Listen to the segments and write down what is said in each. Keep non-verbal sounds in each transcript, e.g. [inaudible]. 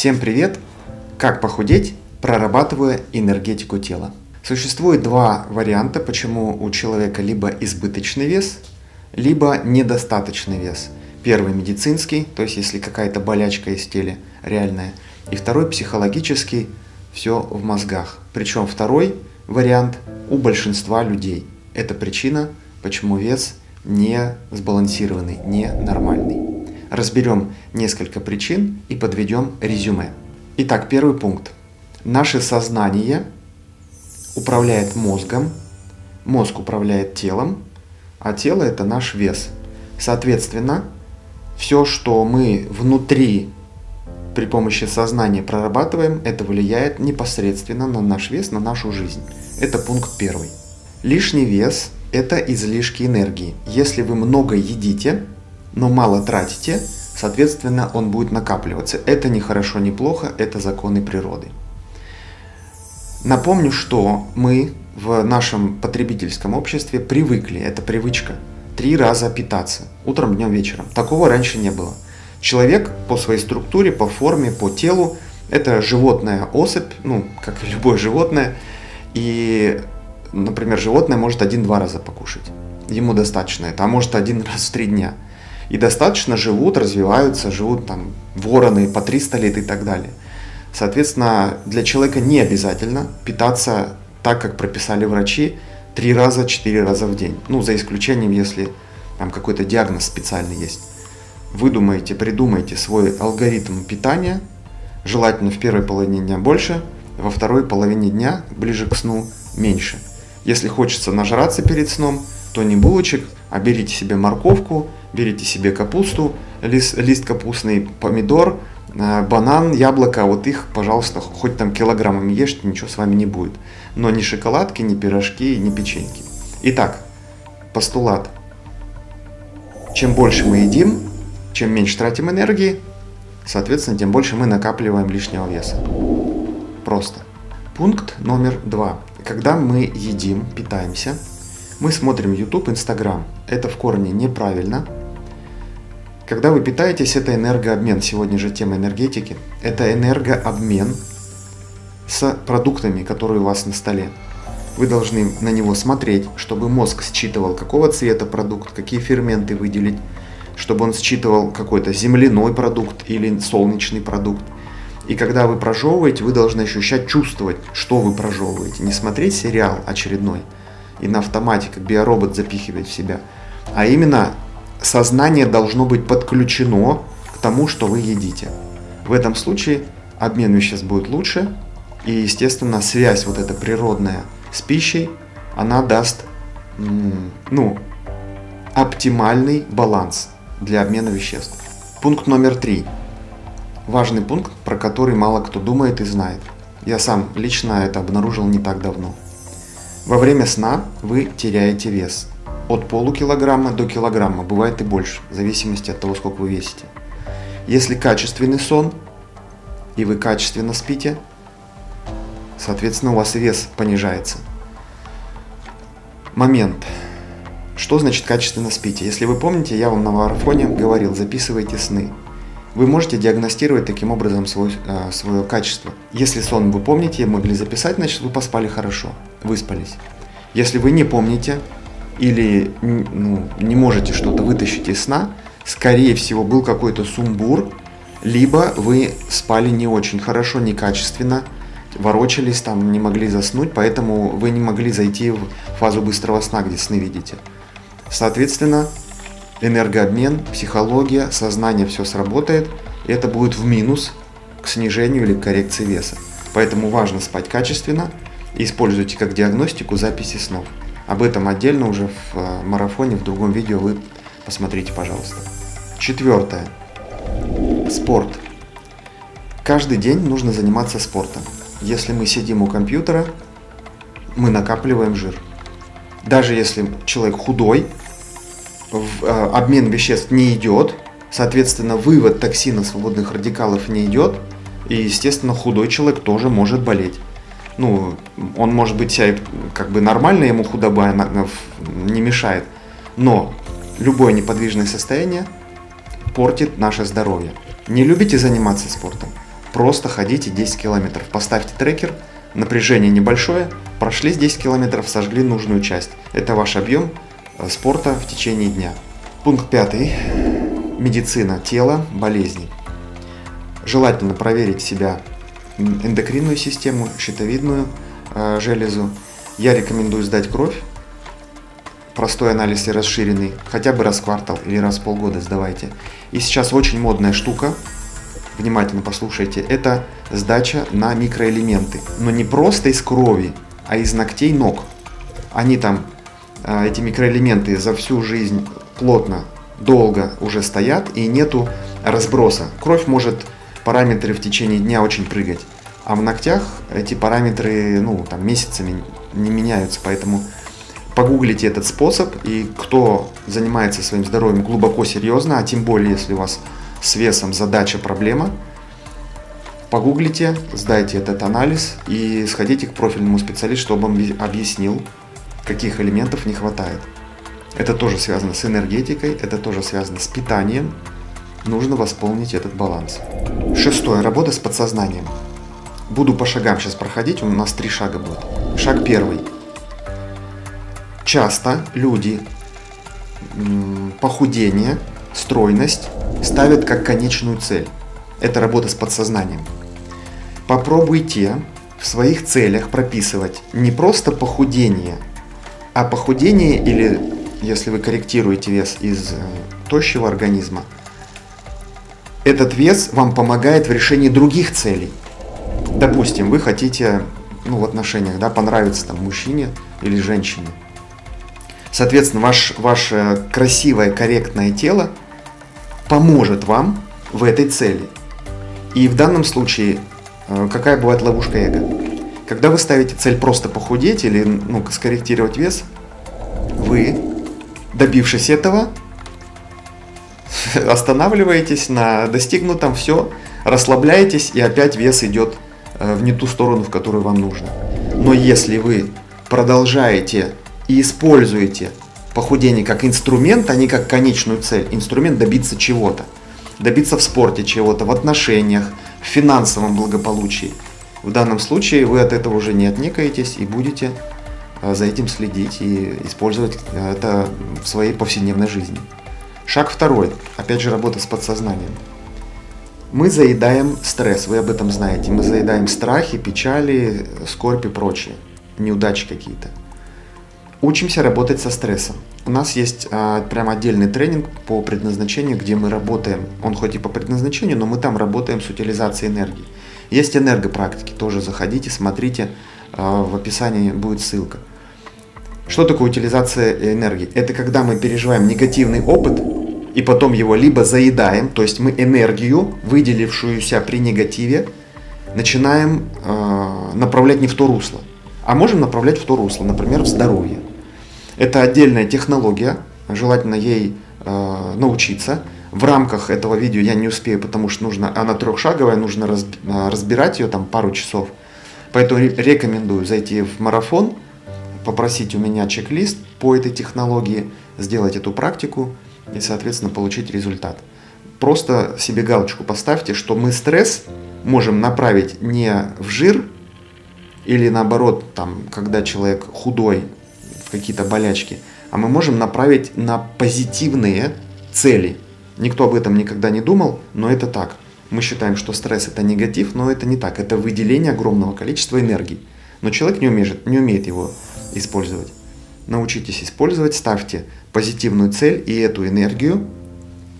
Всем привет! Как похудеть, прорабатывая энергетику тела? Существует два варианта, почему у человека либо избыточный вес, либо недостаточный вес. Первый медицинский, то есть если какая-то болячка есть в теле реальная, и второй психологический, все в мозгах. Причем второй вариант у большинства людей. Это причина, почему вес не сбалансированный, не нормальный. Разберем несколько причин и подведем резюме. Итак, первый пункт. Наше сознание управляет мозгом, мозг управляет телом, а тело это наш вес. Соответственно, все, что мы внутри при помощи сознания прорабатываем, это влияет непосредственно на наш вес, на нашу жизнь. Это пункт первый. Лишний вес – это излишки энергии. Если вы много едите, но мало тратите, соответственно, он будет накапливаться. Это не хорошо, не плохо, это законы природы. Напомню, что мы в нашем потребительском обществе привыкли, это привычка, три раза питаться, утром, днем, вечером. Такого раньше не было. Человек по своей структуре, по форме, по телу, это животная особь, ну, как и любое животное, и, например, животное может один-два раза покушать. Ему достаточно это, а может один раз в три дня. И достаточно живут, развиваются, живут там вороны по 300 лет и так далее. Соответственно, для человека не обязательно питаться так, как прописали врачи, три раза, четыре раза в день. Ну, за исключением, если там какой-то диагноз специальный есть. Выдумайте, придумайте свой алгоритм питания, желательно в первой половине дня больше, во второй половине дня, ближе к сну, меньше. Если хочется нажраться перед сном, то не булочек, а берите себе морковку, берите себе капусту, лист, лист капустный, помидор, э, банан, яблоко, вот их, пожалуйста, хоть там килограммами ешьте, ничего с вами не будет. Но ни шоколадки, ни пирожки, ни печеньки. Итак, постулат. Чем больше мы едим, чем меньше тратим энергии, соответственно, тем больше мы накапливаем лишнего веса. Просто. Пункт номер два. Когда мы едим, питаемся, мы смотрим YouTube, Instagram. Это в корне неправильно. Когда вы питаетесь, это энергообмен. Сегодня же тема энергетики. Это энергообмен с продуктами, которые у вас на столе. Вы должны на него смотреть, чтобы мозг считывал, какого цвета продукт, какие ферменты выделить, чтобы он считывал какой-то земляной продукт или солнечный продукт. И когда вы прожевываете, вы должны ощущать, чувствовать, что вы прожевываете. Не смотреть сериал очередной и на автомате, как биоробот запихивать в себя, а именно сознание должно быть подключено к тому, что вы едите. В этом случае обмен веществ будет лучше, и, естественно, связь вот эта природная с пищей, она даст, ну, оптимальный баланс для обмена веществ. Пункт номер три. Важный пункт, про который мало кто думает и знает. Я сам лично это обнаружил не так давно. Во время сна вы теряете вес. От полукилограмма до килограмма, бывает и больше, в зависимости от того, сколько вы весите. Если качественный сон, и вы качественно спите, соответственно, у вас вес понижается. Момент. Что значит качественно спите? Если вы помните, я вам на марафоне говорил, записывайте сны. Вы можете диагностировать таким образом свой, э, свое качество. Если сон вы помните, могли записать, значит вы поспали хорошо, выспались. Если вы не помните или ну, не можете что-то вытащить из сна, скорее всего был какой-то сумбур, либо вы спали не очень хорошо, некачественно, ворочались там, не могли заснуть, поэтому вы не могли зайти в фазу быстрого сна, где сны видите. Соответственно, энергообмен, психология, сознание все сработает, и это будет в минус к снижению или к коррекции веса. Поэтому важно спать качественно используйте как диагностику записи снов. Об этом отдельно уже в э, марафоне, в другом видео вы посмотрите, пожалуйста. Четвертое. Спорт. Каждый день нужно заниматься спортом. Если мы сидим у компьютера, мы накапливаем жир. Даже если человек худой, в, э, обмен веществ не идет, соответственно, вывод токсина свободных радикалов не идет, и, естественно, худой человек тоже может болеть. Ну, он может быть себя как бы нормально, ему худоба не мешает, но любое неподвижное состояние портит наше здоровье. Не любите заниматься спортом? Просто ходите 10 километров. Поставьте трекер, напряжение небольшое, прошли 10 километров, сожгли нужную часть. Это ваш объем э, спорта в течение дня. Пункт пятый. Медицина тела, болезни. Желательно проверить себя эндокринную систему, щитовидную э, железу. Я рекомендую сдать кровь. Простой анализ и расширенный. Хотя бы раз в квартал или раз в полгода сдавайте. И сейчас очень модная штука. Внимательно послушайте. Это сдача на микроэлементы. Но не просто из крови, а из ногтей ног. Они там, э, эти микроэлементы за всю жизнь плотно, долго уже стоят и нету разброса. Кровь может параметры в течение дня очень прыгать. А в ногтях эти параметры ну, там, месяцами не меняются, поэтому погуглите этот способ, и кто занимается своим здоровьем глубоко серьезно, а тем более, если у вас с весом задача, проблема, погуглите, сдайте этот анализ и сходите к профильному специалисту, чтобы он объяснил, каких элементов не хватает. Это тоже связано с энергетикой, это тоже связано с питанием. Нужно восполнить этот баланс. Шестое. Работа с подсознанием. Буду по шагам сейчас проходить, у нас три шага будет. Шаг первый. Часто люди похудение, стройность ставят как конечную цель. Это работа с подсознанием. Попробуйте в своих целях прописывать не просто похудение, а похудение или если вы корректируете вес из э, тощего организма, этот вес вам помогает в решении других целей. Допустим, вы хотите ну, в отношениях да, понравиться там, мужчине или женщине. Соответственно, ваш, ваше красивое, корректное тело поможет вам в этой цели. И в данном случае, э, какая бывает ловушка эго? Когда вы ставите цель просто похудеть или ну, скорректировать вес, вы добившись этого, [laughs] останавливаетесь на достигнутом, все, расслабляетесь и опять вес идет э, в не ту сторону, в которую вам нужно. Но если вы продолжаете и используете похудение как инструмент, а не как конечную цель, инструмент добиться чего-то, добиться в спорте чего-то, в отношениях, в финансовом благополучии, в данном случае вы от этого уже не отнекаетесь и будете Э, за этим следить и использовать это в своей повседневной жизни. Шаг второй. Опять же, работа с подсознанием. Мы заедаем стресс, вы об этом знаете. Мы заедаем страхи, печали, скорбь и прочее, неудачи какие-то. Учимся работать со стрессом. У нас есть а, прям отдельный тренинг по предназначению, где мы работаем. Он хоть и по предназначению, но мы там работаем с утилизацией энергии. Есть энергопрактики, тоже заходите, смотрите, а, в описании будет ссылка. Что такое утилизация энергии? Это когда мы переживаем негативный опыт и потом его либо заедаем, то есть мы энергию, выделившуюся при негативе, начинаем э, направлять не в то русло, а можем направлять в то русло, например, в здоровье. Это отдельная технология, желательно ей э, научиться. В рамках этого видео я не успею, потому что нужно, она трехшаговая, нужно разбирать ее там пару часов. Поэтому рекомендую зайти в марафон, попросить у меня чек-лист по этой технологии, сделать эту практику и, соответственно, получить результат. Просто себе галочку поставьте, что мы стресс можем направить не в жир или наоборот, там, когда человек худой, в какие-то болячки, а мы можем направить на позитивные цели. Никто об этом никогда не думал, но это так. Мы считаем, что стресс это негатив, но это не так. Это выделение огромного количества энергии. Но человек не умеет, не умеет его использовать. Научитесь использовать, ставьте позитивную цель и эту энергию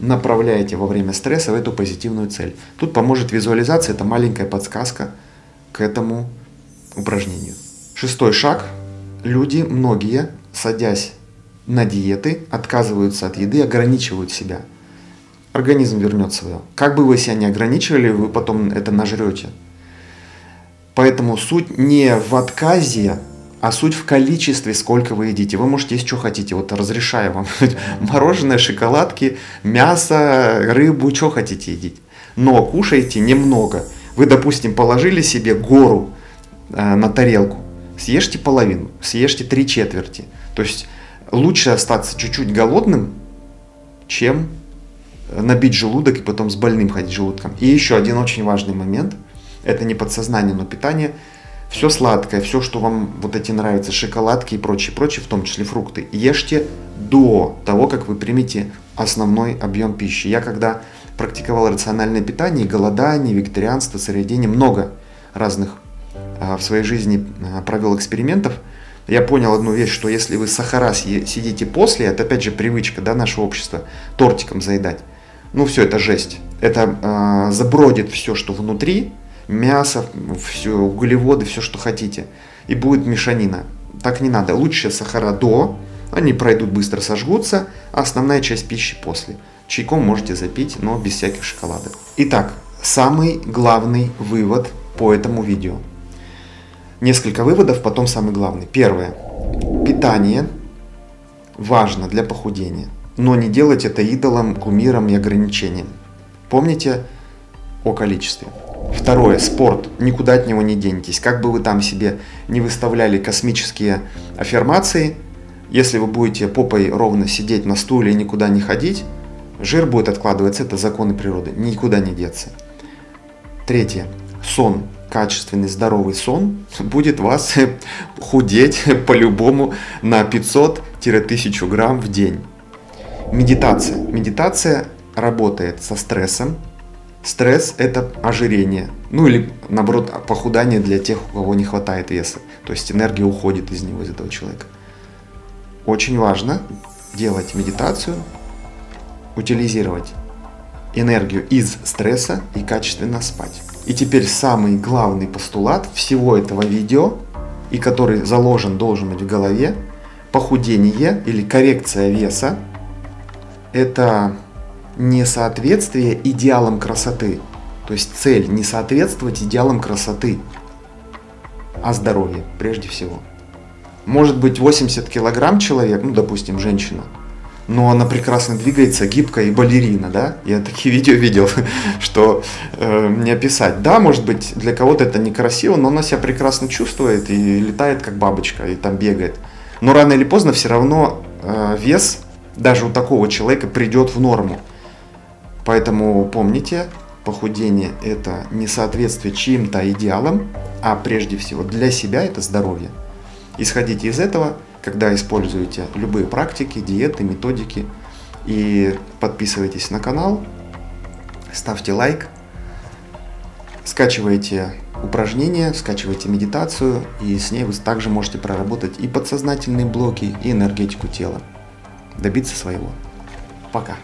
направляете во время стресса в эту позитивную цель. Тут поможет визуализация, это маленькая подсказка к этому упражнению. Шестой шаг. Люди, многие, садясь на диеты, отказываются от еды, ограничивают себя. Организм вернет свое. Как бы вы себя не ограничивали, вы потом это нажрете. Поэтому суть не в отказе а суть в количестве, сколько вы едите. Вы можете есть, что хотите. Вот разрешаю вам. [laughs] Мороженое, шоколадки, мясо, рыбу, что хотите едить. Но кушайте немного. Вы, допустим, положили себе гору э, на тарелку. Съешьте половину, съешьте три четверти. То есть лучше остаться чуть-чуть голодным, чем набить желудок и потом с больным ходить желудком. И еще один очень важный момент, это не подсознание, но питание. Все сладкое, все, что вам вот эти нравятся, шоколадки и прочее, прочее, в том числе фрукты, ешьте до того, как вы примете основной объем пищи. Я когда практиковал рациональное питание, голодание, вегетарианство, сыроедение, много разных а, в своей жизни а, провел экспериментов, я понял одну вещь, что если вы сахара сидите после, это опять же привычка да, нашего общества, тортиком заедать, ну все, это жесть. Это э, забродит все, что внутри, мясо, все, углеводы, все, что хотите. И будет мешанина. Так не надо. Лучше сахара до, они пройдут быстро, сожгутся, а основная часть пищи после. Чайком можете запить, но без всяких шоколадок. Итак, самый главный вывод по этому видео. Несколько выводов, потом самый главный. Первое. Питание важно для похудения но не делать это идолом, кумиром и ограничением. Помните о количестве. Второе, спорт. Никуда от него не денетесь. Как бы вы там себе не выставляли космические аффирмации, если вы будете попой ровно сидеть на стуле и никуда не ходить, жир будет откладываться. Это законы природы. Никуда не деться. Третье. Сон. Качественный, здоровый сон будет вас [laughs] худеть по-любому на 500-1000 грамм в день. Медитация. Медитация работает со стрессом. Стресс – это ожирение. Ну или, наоборот, похудание для тех, у кого не хватает веса. То есть энергия уходит из него, из этого человека. Очень важно делать медитацию, утилизировать энергию из стресса и качественно спать. И теперь самый главный постулат всего этого видео, и который заложен должен быть в голове, похудение или коррекция веса – это несоответствие идеалам красоты. То есть цель не соответствовать идеалам красоты, а здоровье прежде всего. Может быть 80 килограмм человек, ну допустим женщина, но она прекрасно двигается, гибкая и балерина, да? Я такие [laughs] видео видел, [laughs] что э, не описать. Да, может быть для кого-то это некрасиво, но она себя прекрасно чувствует и летает как бабочка и там бегает. Но рано или поздно все равно э, вес даже у такого человека придет в норму. Поэтому помните, похудение – это не соответствие чьим-то идеалам, а прежде всего для себя это здоровье. Исходите из этого, когда используете любые практики, диеты, методики. И подписывайтесь на канал, ставьте лайк, скачивайте упражнения, скачивайте медитацию, и с ней вы также можете проработать и подсознательные блоки, и энергетику тела добиться своего. Пока.